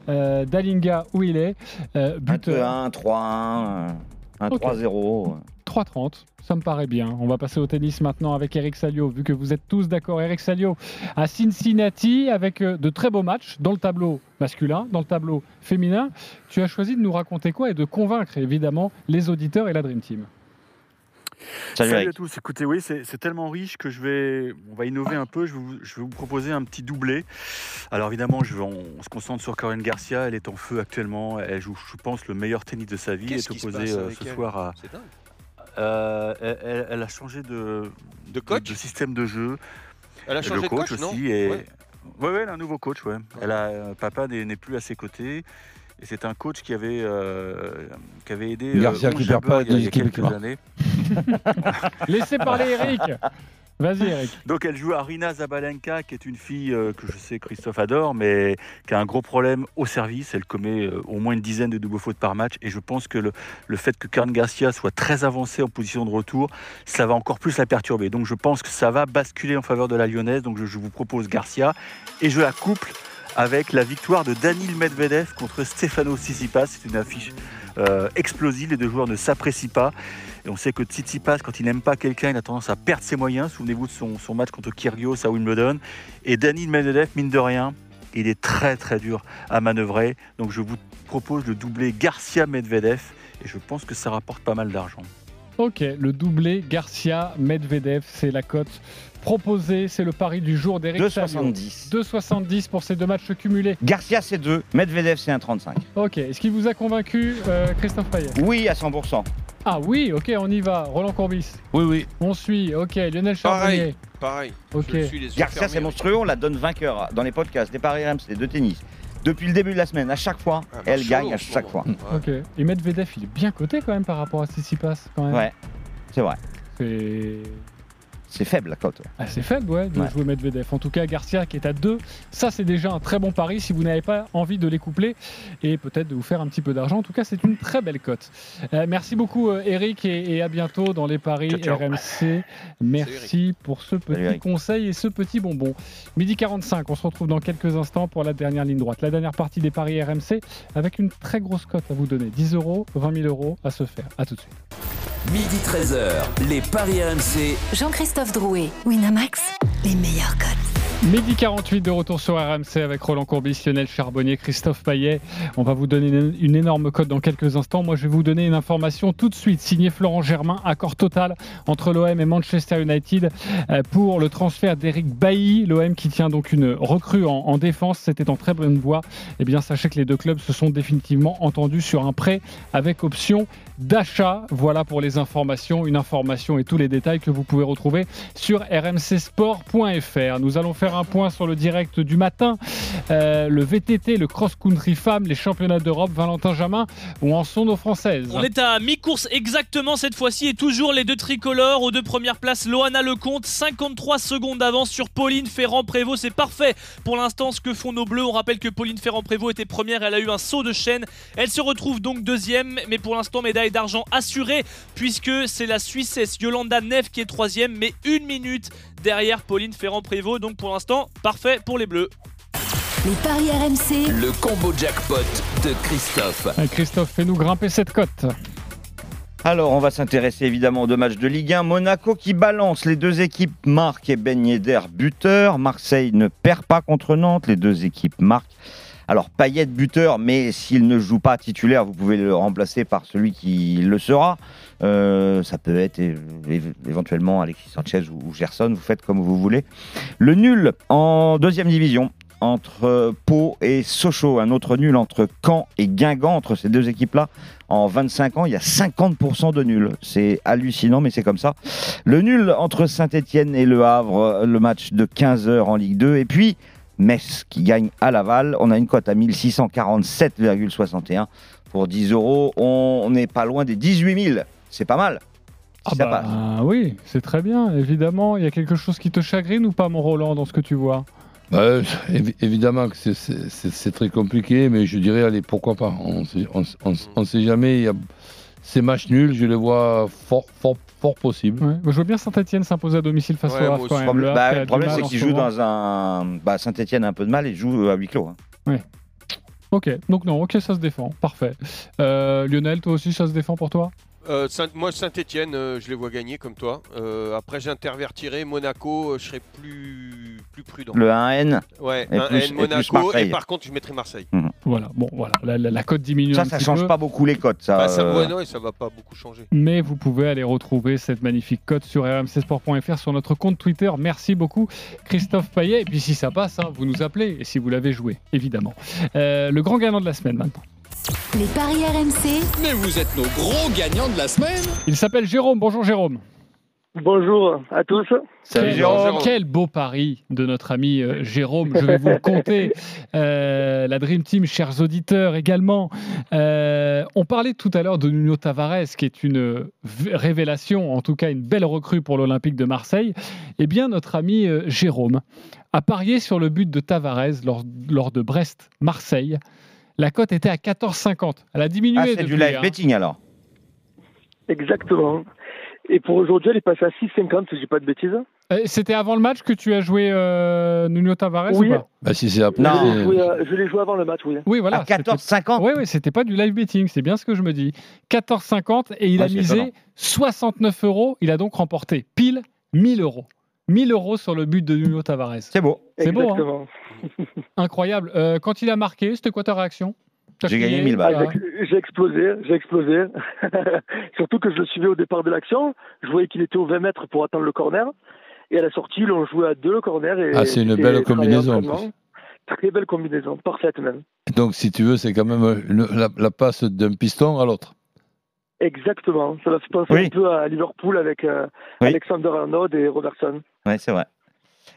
Euh, Dalinga, où il est euh, Buteur 1, 3-1, un Ok. 3-0. 3,30, ça me paraît bien. On va passer au tennis maintenant avec Eric Salio, vu que vous êtes tous d'accord. Eric Salio à Cincinnati avec euh, de très beaux matchs dans le tableau masculin, dans le tableau féminin. Tu as choisi de nous raconter quoi et de convaincre évidemment les auditeurs et la Dream Team. Salut, à tous. Écoutez, oui, c'est tellement riche que je vais, on va innover un peu. Je vais, vous, je vais vous proposer un petit doublé. Alors évidemment, je vais, on, on se concentre sur Corinne Garcia. Elle est en feu actuellement. Elle joue, je pense, le meilleur tennis de sa vie. Elle est Qu'est-ce qui se opposée passe euh, avec ce elle soir à. Euh, elle, elle- a changé de, De coach de système de jeu. Elle a changé le de coach, coach, non aussi. Et... Ouais. Ouais. ouais, elle a un nouveau coach. Ouais. Elle a, euh, papa n'est plus à ses côtés. Et c'est un coach qui avait, euh, qui avait aidé euh, Garcia qui perd pas il y a, il y a des équipes quelques années. Laissez parler Eric Vas-y Eric. Donc elle joue Arina Zabalenka, qui est une fille euh, que je sais Christophe adore, mais qui a un gros problème au service. Elle commet euh, au moins une dizaine de doubles fautes par match. Et je pense que le, le fait que Karen Garcia soit très avancée en position de retour, ça va encore plus la perturber. Donc je pense que ça va basculer en faveur de la Lyonnaise. Donc je, je vous propose Garcia et je la couple avec la victoire de Danil Medvedev contre Stefano Tsitsipas. C'est une affiche euh, explosive. Les deux joueurs ne s'apprécient pas. Et on sait que Tsitsipas, quand il n'aime pas quelqu'un, il a tendance à perdre ses moyens. Souvenez-vous de son, match contre Kyrgios à Wimbledon. Et Danil Medvedev, mine de rien, il est très très dur à manœuvrer. Donc je vous propose le doublé Garcia-Medvedev. Et je pense que ça rapporte pas mal d'argent. Ok, le doublé Garcia-Medvedev, c'est la cote proposée, c'est le pari du jour d'Eric 2,70. 2,70 pour ces deux matchs cumulés. Garcia, c'est 2. Medvedev, c'est 1,35. Ok, est-ce qu'il vous a convaincu, euh, Christophe Payet? Oui, à 100%. Ah oui, ok, on y va. Roland Courbis, Oui, oui. on suit. Ok, Lionel Charbonnier. Pareil. Ok. Je suis les yeux Garcia, fermés. c'est monstrueux. On la donne vainqueur dans les podcasts des paris RMC de tennis. Depuis le début de la semaine, à chaque fois, Ah, elle gagne chaud à ce chaque fois. Ouais. Ok. Et Medvedev, il est bien coté quand même par rapport à Tsitsipas quand même. Ouais, c'est vrai. C'est C'est faible la cote. assez faible, ouais, de Ouais. jouer Medvedev. En tout cas, Garcia qui est à 2, ça c'est déjà un très bon pari si vous n'avez pas envie de les coupler et peut-être de vous faire un petit peu d'argent. En tout cas, c'est une très belle cote. Euh, merci beaucoup euh, Eric et, et à bientôt dans les paris Ciao, ciao. RMC. Merci pour ce petit conseil et ce petit bonbon. Midi 45, on se retrouve dans quelques instants pour la dernière ligne droite, la dernière partie des paris RMC avec une très grosse cote à vous donner. 10 euros, 20 000 euros à se faire. À tout de suite. Midi 13h, les Paris RMC. Jean-Christophe Drouet, Winamax, les meilleurs cotes. Midi 48 de retour sur RMC avec Roland Courbis, Lionel Charbonnier, Christophe Payet. On va vous donner une, une énorme cote dans quelques instants. Moi, je vais vous donner une information tout de suite. Signé Florent Germain, accord total entre l'OM et Manchester United euh, pour le transfert d'Eric Bailly. L'OM qui tient donc une recrue en, en défense. C'était en très bonne voie. Eh bien, sachez que les deux clubs se sont définitivement entendus sur un prêt avec option d'achat. Voilà pour les informations. Une information et tous les détails que vous pouvez retrouver sur rmcsport.fr. Nous allons faire un point sur le direct du matin. Euh, le VTT, le cross-country femme, les championnats d'Europe. Valentin Jamin, où en sont nos Françaises On est à mi-course exactement cette fois-ci et toujours les deux tricolores aux deux premières places. Loana Lecomte, 53 secondes d'avance sur Pauline Ferrand-Prévot. C'est parfait pour l'instant ce que font nos bleus. On rappelle que Pauline Ferrand-Prévot était première, elle a eu un saut de chaîne. Elle se retrouve donc deuxième, mais pour l'instant médaille d'argent assurée puisque c'est la Suissesse Yolanda Neff qui est troisième, mais une minute derrière Pauline Ferrand-Prévot. Donc pour l'instant, parfait pour les bleus. Les paris RMC, Le combo jackpot de Christophe. Euh, Christophe, fais-nous grimper cette cote. Alors, on va s'intéresser évidemment aux deux matchs de Ligue 1. Monaco qui balance. Les deux équipes marquent et Ben Yedder buteur. Marseille ne perd pas contre Nantes. Les deux équipes marquent. Alors, Payet buteur, mais s'il ne joue pas titulaire, vous pouvez le remplacer par celui qui le sera. Euh, ça peut être éventuellement Alexis Sanchez ou, Gerson, vous faites comme vous voulez. Le nul en deuxième division entre Pau et Sochaux, un autre nul entre Caen et Guingamp, entre ces deux équipes-là. En 25 ans, il y a 50% de nuls. C'est hallucinant, mais c'est comme ça. Le nul entre Saint-Etienne et Le Havre, le match de 15h en Ligue 2. Et puis, Metz qui gagne à Laval. On a une cote à 1647,61 pour 10 euros. On n'est pas loin des 18 000. C'est pas mal. Ah ça bah, passe. oui, c'est très bien, évidemment. Il y a quelque chose qui te chagrine ou pas, mon Roland, dans ce que tu vois? Bah, évi- évidemment que c'est- très compliqué, mais je dirais, allez, pourquoi pas? On on sait jamais. il y a- Ces matchs nuls, je les vois fort, fort, fort possibles. Ouais. Moi, Je vois bien Saint-Etienne s'imposer à domicile face Ouais, au moi Havre aussi. quand même. Le bah, le problème, c'est en qu'il ce joue moment. dans un. Bah, Saint-Etienne a un peu de mal et joue à huis clos. hein. Ok, donc non, ok, ça se défend, parfait. Euh, Lionel, toi aussi, ça se défend pour toi? Euh, Saint- moi, Saint-Etienne, je les vois gagner comme toi. Euh, après, j'intervertirai Monaco, euh, je serai plus, plus prudent. Le 1N. Ouais, et un plus- N et plus Monaco, et, par contre, je mettrai Marseille. Voilà, bon, voilà, la, la- la cote diminue Ça, un ça petit change peu. pas beaucoup les cotes. Ça, Bah, ça, euh, ouais, non, et ça va pas beaucoup changer. Mais vous pouvez aller retrouver cette magnifique cote sur rmcsport.fr sur notre compte Twitter. Merci beaucoup, Christophe Payet. Et puis si ça passe, hein, vous nous appelez, et si vous l'avez joué, évidemment. Euh, le grand gagnant de la semaine maintenant. Les paris RMC. Mais vous êtes nos gros gagnants de la semaine Il s'appelle Jérôme. Bonjour Jérôme. Bonjour à tous. Quel- Jérôme. Quel beau pari de notre ami euh, Jérôme, je vais vous le compter. Euh, la Dream Team, chers auditeurs également. Euh, on parlait tout à l'heure de Nuno Tavares, qui est une révélation, en tout cas une belle recrue pour l'Olympique de Marseille. Eh bien, notre ami Jérôme a parié sur le but de Tavares lors, lors de Brest-Marseille. La cote était à 14,50. Elle a diminué. Ah, c'est du live hein. betting alors. Exactement. Et pour aujourd'hui, elle est passée à 6,50 si j'ai pas de bêtises. Euh, C'était avant le match que tu as joué euh, Nuno Tavares Oui. ou pas? Bah, si c'est après. Je l'ai c'est- joué, euh, je l'ai joué avant le match, oui. Oui, voilà. À 14,50 Oui, oui, c'était pas du live betting, c'est bien ce que je me dis. 14,50 et il Ouais, a misé étonnant. 69 euros. Il a donc remporté pile 1000 euros. 1000 euros sur le but de Nuno Tavares. C'est beau. C'est beau, hein incroyable. Euh, quand il a marqué, c'était quoi ta réaction? J'ai gagné 1000 balles. Ah, j'ai- explosé, j'ai explosé. Surtout que je le suivais au départ de l'action. Je voyais qu'il était aux 20 mètres pour attendre le corner. Et à la sortie, l'on jouait à deux le corner. Et Ah, c'est une belle combinaison. Très belle combinaison, parfaite même. Donc, si tu veux, c'est quand même une- la, la passe d'un piston à l'autre. Exactement. Ça m'a fait penser Oui. un peu à Liverpool avec euh, Oui. Alexander Arnold et Robertson. Ouais, c'est vrai.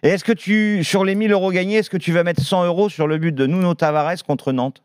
Et est-ce que tu, sur les 1000 euros gagnés, est-ce que tu vas mettre 100 euros sur le but de Nuno Tavares contre Nantes?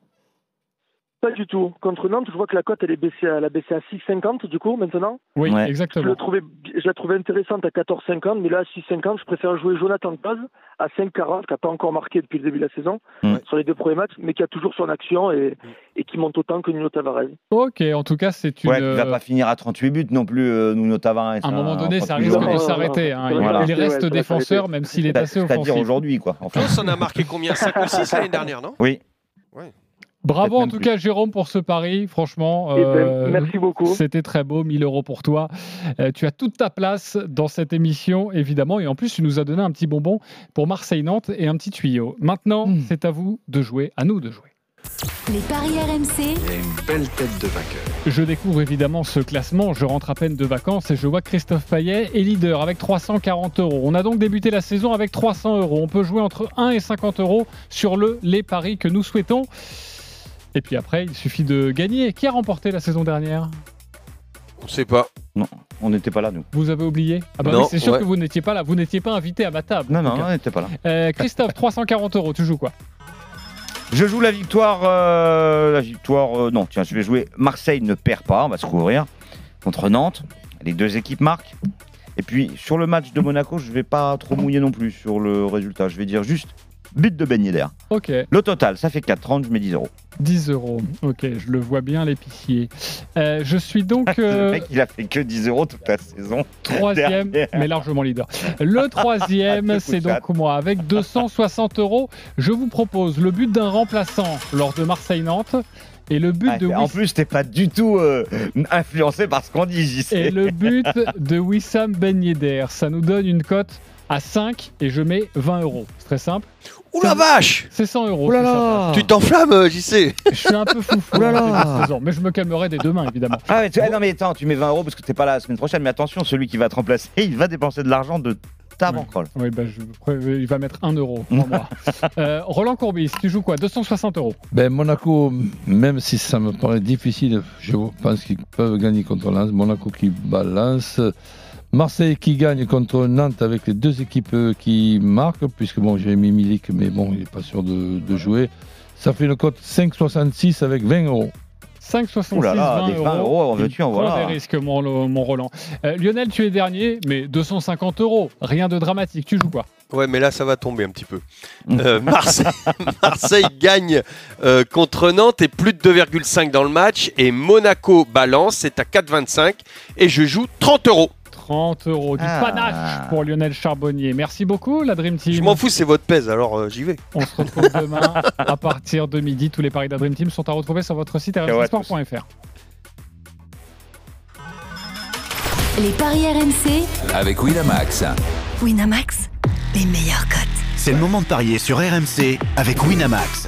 Pas du tout. Contre Nantes, je vois que la cote elle est baissée, elle a baissé à 6,50 du coup maintenant. Oui, Ouais. Je, exactement. le trouvais, je la trouvais intéressante à 14,50, mais là à 6,50, je préfère jouer Jonathan Paz à 5,40, qui n'a pas encore marqué depuis le début de la saison Ouais. sur les deux premiers matchs, mais qui a toujours son action et, et qui monte autant que Nuno Tavares. Ok, en tout cas, c'est une. Ouais, il va pas finir à 38 buts non plus, euh, Nuno Tavares. à un hein, moment donné, ça 38 risque de s'arrêter. hein. Il- voilà. Il Ouais, reste défenseur, même s'il est C'est- assez C'est-à-dire offensif. aujourd'hui, quoi. Enfin, en a marqué combien? 5 ou 6 l'année dernière, non? Oui. Bravo en tout plus. cas Jérôme pour ce pari, franchement. Eh ben, euh, merci beaucoup. C'était très beau, 1000 euros pour toi. Euh, tu as toute ta place dans cette émission, évidemment. Et en plus, tu nous as donné un petit bonbon pour Marseille-Nantes et un petit tuyau. Maintenant, Hmm. c'est à vous de jouer, à nous de jouer. Les paris RMC. Il a une belle tête de vainqueur. Je découvre évidemment ce classement. Je rentre à peine de vacances et je vois que Christophe Payet est leader avec 340 euros. On a donc débuté la saison avec 300 euros. On peut jouer entre 1 et 50 euros sur le les paris que nous souhaitons. Et puis après, il suffit de gagner. Qui a remporté la saison dernière? On sait pas. Non, on n'était pas là, nous. Vous avez oublié? Ah bah Non, oui, c'est sûr ouais. que vous n'étiez pas là. Vous n'étiez pas invité à ma table. Non, en non, tout cas. on n'était pas là. Euh, Christophe, 340 euros. Tu joues quoi? Je joue la victoire. euh, la victoire. euh, non, tiens, je vais jouer. Marseille ne perd pas, on va se couvrir. Contre Nantes. Les deux équipes marquent. Et puis, sur le match de Monaco, je vais pas trop mouiller non plus sur le résultat. Je vais dire juste but de Yedder. Ok, Le total, ça fait 4,30, je mets 10 euros. 10 euros. Ok, je le vois bien, l'épicier. Euh, je suis donc Le euh, mec, il a fait que 10 euros toute la saison. troisième, mais largement leader. Le troisième, Deux c'est donc moi, avec 260 euros. Je vous propose le but d'un remplaçant lors de Marseille-Nantes Et le but Ah, de en plus, t'es pas du tout euh, influencé par ce qu'on dit, sais. Et le but de Wissam Ben Yedder, ça nous donne une cote à 5 et je mets 20 euros. C'est très simple. Ouh la vache C'est 100 euros. Là là. Tu t'enflammes, euh, j'y sais Je suis un peu. Ouh là là. de saison, Mais je me calmerai dès demain, évidemment. Ah, mais tu- ah, non, mais attends, tu mets 20 euros parce que t'es pas là la semaine prochaine, mais attention, celui qui va te remplacer, il va dépenser de l'argent de ta bankroll. Oui, bah, je, il va mettre 1 euro pour moi. Euh, Roland Courbis, tu joues quoi? 260 euros. Ben, Monaco, même si ça me paraît difficile, je pense qu'ils peuvent gagner contre Lens. Monaco qui balance. Marseille qui gagne contre Nantes avec les deux équipes euh, qui marquent, puisque bon, j'ai mis Milik, mais bon, il n'est pas sûr de, de jouer. Ça fait une cote 5,66 avec 20 euros. 5,66, Ouh là là, 20 des 20 euros, en veux-tu, en voilà. des risques, mon, mon Roland. Euh, Lionel, tu es dernier, mais 250 euros. Rien de dramatique. Tu joues quoi? Ouais, mais là, ça va tomber un petit peu. Euh, Marseille, Marseille gagne euh, contre Nantes et plus de 2,5 dans le match. Et Monaco balance, c'est à 4,25. Et je joue 30 euros. 30 euros, du Ah. panache pour Lionel Charbonnier. Merci beaucoup, la Dream Team. Je m'en fous, c'est votre pèse, alors euh, j'y vais. On se retrouve demain à partir de midi. Tous les paris de la Dream Team sont à retrouver sur votre site rmcsport.fr. Les paris RMC, Avec Winamax. Winamax, les meilleurs cotes. C'est le moment de parier sur RMC avec Winamax.